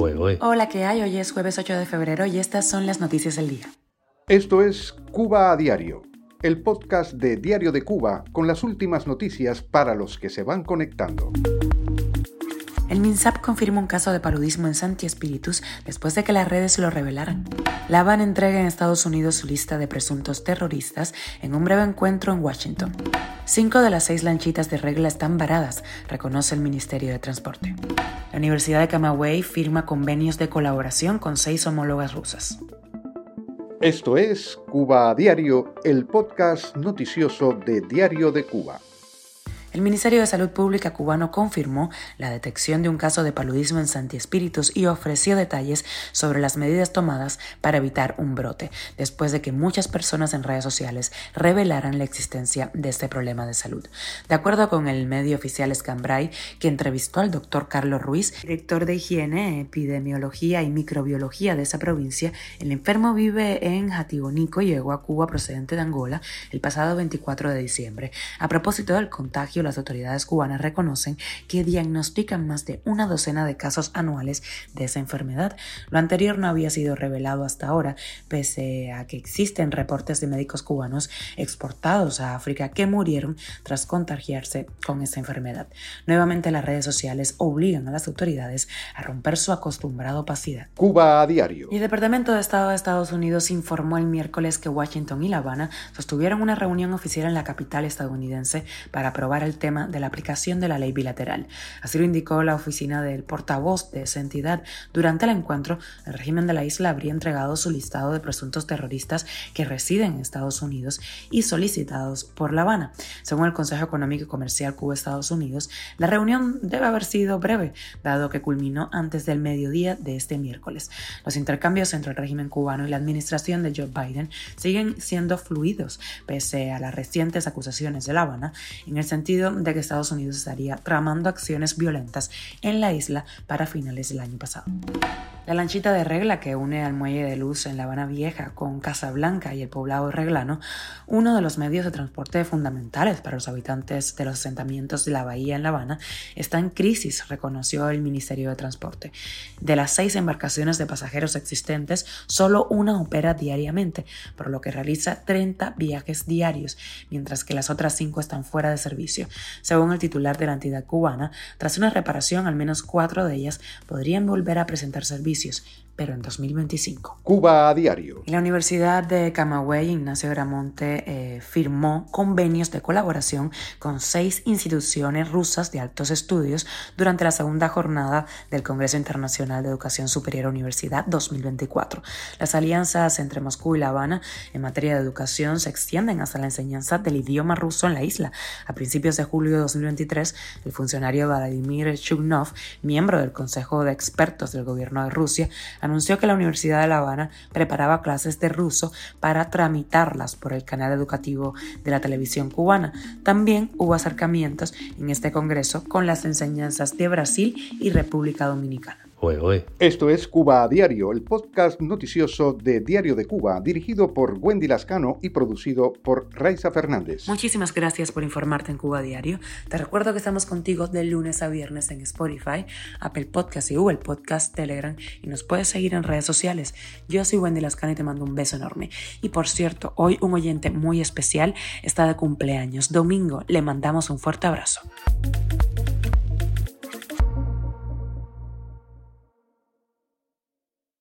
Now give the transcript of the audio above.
Hola, ¿qué hay? Hoy es jueves 8 de febrero y estas son las noticias del día. Esto es Cuba a Diario, el podcast de Diario de Cuba con las últimas noticias para los que se van conectando. El MINSAP confirma un caso de paludismo en Santi Espíritus después de que las redes lo revelaran. La Habana entrega en Estados Unidos su lista de presuntos terroristas en un breve encuentro en Washington. Cinco de las seis lanchitas de regla están varadas, reconoce el Ministerio de Transporte. La Universidad de Camagüey firma convenios de colaboración con seis homólogas rusas. Esto es Cuba a Diario, el podcast noticioso de Diario de Cuba. El Ministerio de Salud Pública cubano confirmó la detección de un caso de paludismo en Santi Espíritus y ofreció detalles sobre las medidas tomadas para evitar un brote, después de que muchas personas en redes sociales revelaran la existencia de este problema de salud. De acuerdo con el medio oficial Escambray, que entrevistó al doctor Carlos Ruiz, director de higiene, epidemiología y microbiología de esa provincia, el enfermo vive en Jatigonico y llegó a Cuba procedente de Angola el pasado 24 de diciembre. A propósito del contagio, las autoridades cubanas reconocen que diagnostican más de una docena de casos anuales de esa enfermedad. Lo anterior no había sido revelado hasta ahora, pese a que existen reportes de médicos cubanos exportados a África que murieron tras contagiarse con esa enfermedad. Nuevamente las redes sociales obligan a las autoridades a romper su acostumbrada opacidad. Cuba a diario. El Departamento de Estado de Estados Unidos informó el miércoles que Washington y La Habana sostuvieron una reunión oficial en la capital estadounidense para aprobar el tema de la aplicación de la ley bilateral. Así lo indicó la oficina del portavoz de esa entidad. Durante el encuentro, el régimen de la isla habría entregado su listado de presuntos terroristas que residen en Estados Unidos y solicitados por La Habana. Según el Consejo Económico y Comercial Cuba-Estados Unidos, la reunión debe haber sido breve, dado que culminó antes del mediodía de este miércoles. Los intercambios entre el régimen cubano y la administración de Joe Biden siguen siendo fluidos, pese a las recientes acusaciones de La Habana, en el sentido de que Estados Unidos estaría tramando acciones violentas en la isla para finales del año pasado. La lanchita de regla que une al muelle de Luz en La Habana Vieja con Casablanca y el poblado Reglano, uno de los medios de transporte fundamentales para los habitantes de los asentamientos de la bahía en La Habana, está en crisis, reconoció el Ministerio de Transporte. De las seis embarcaciones de pasajeros existentes, solo una opera diariamente, por lo que realiza 30 viajes diarios, mientras que las otras cinco están fuera de servicio. Según el titular de la entidad cubana, tras una reparación, al menos cuatro de ellas podrían volver a presentar servicio pero en 2025. Cuba a diario. La Universidad de Camagüey, Ignacio Gramonte, eh, firmó convenios de colaboración con seis instituciones rusas de altos estudios durante la segunda jornada del Congreso Internacional de Educación Superior Universidad 2024. Las alianzas entre Moscú y La Habana en materia de educación se extienden hasta la enseñanza del idioma ruso en la isla. A principios de julio de 2023, el funcionario Vladimir Chuknov, miembro del Consejo de Expertos del Gobierno de Rusia, anunció que la Universidad de La Habana preparaba clases de ruso para tramitarlas por el canal educativo de la televisión cubana. También hubo acercamientos en este Congreso con las enseñanzas de Brasil y República Dominicana. Esto es Cuba a Diario, el podcast noticioso de Diario de Cuba, dirigido por Wendy Lascano y producido por Raiza Fernández. Muchísimas gracias por informarte en Cuba a Diario. Te recuerdo que estamos contigo de lunes a viernes en Spotify, Apple Podcast y Google Podcast, Telegram y nos puedes seguir en redes sociales. Yo soy Wendy Lascano y te mando un beso enorme. Y por cierto, hoy un oyente muy especial está de cumpleaños. Domingo, le mandamos un fuerte abrazo.